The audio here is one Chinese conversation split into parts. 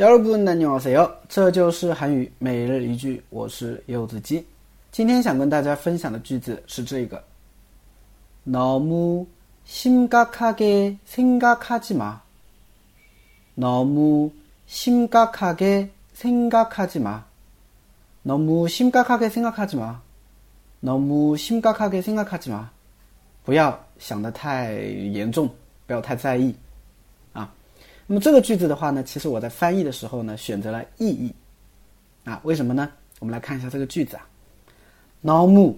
여러분 안녕하세요. 这就是韩语每日一句，我是柚子鸡。今天想跟大家分享的句子是这个：너무심각하게생각하지 마。 너무심각하게생각하지 마。 너무심각하게생각하지 마。 너무심각하게생각하지 마。 不要想得太严重，不要太在意。 那么这个句子的话呢，其实我在翻译的时候呢，选择了意义，啊，为什么呢？我们来看一下这个句子啊，脑木，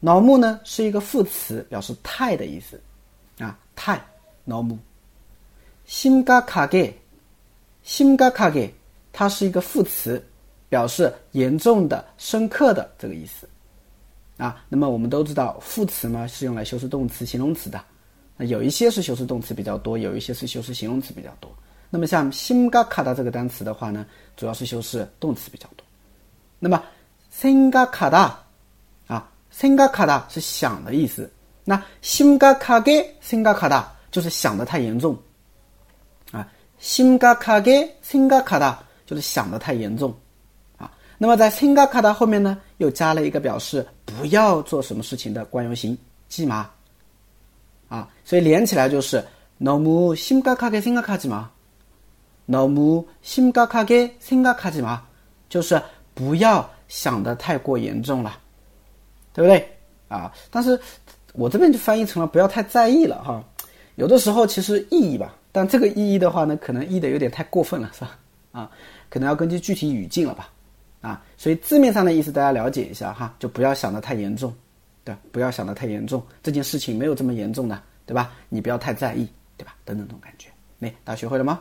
脑木呢是一个副词，表示太的意思，啊，太，脑木，心嘎卡给，心嘎卡给，它是一个副词，表示严重的、深刻的这个意思，啊，那么我们都知道副词嘛是用来修饰动词、形容词的。那有一些是修饰动词比较多，有一些是修饰形容词比较多。那么像心嘎卡达这个单词的话呢，主要是修饰动词比较多。那么心嘎卡达啊，心嘎卡达是想的意思。那心嘎卡给心嘎卡达就是想的太严重啊，心嘎卡给心嘎卡达就是想的太严重啊。那么在心嘎卡达后面呢，又加了一个表示不要做什么事情的惯用型，记吗？啊，所以连起来就是너무심각하게생각하지 마， 너무심각하게생각하지 마， 就是不要想的太过严重了，对不对？啊，但是我这边就翻译成了不要太在意了哈。有的时候其实意义吧，但这个意义的话呢，可能译的有点太过分了，是吧？啊，可能要根据具体语境了吧？啊，所以字面上的意思大家了解一下哈，就不要想的太严重。 对，不要想的太严重，这件事情没有这么严重的，对吧？你不要太在意，对吧？等等这种感觉，那大家学会了吗？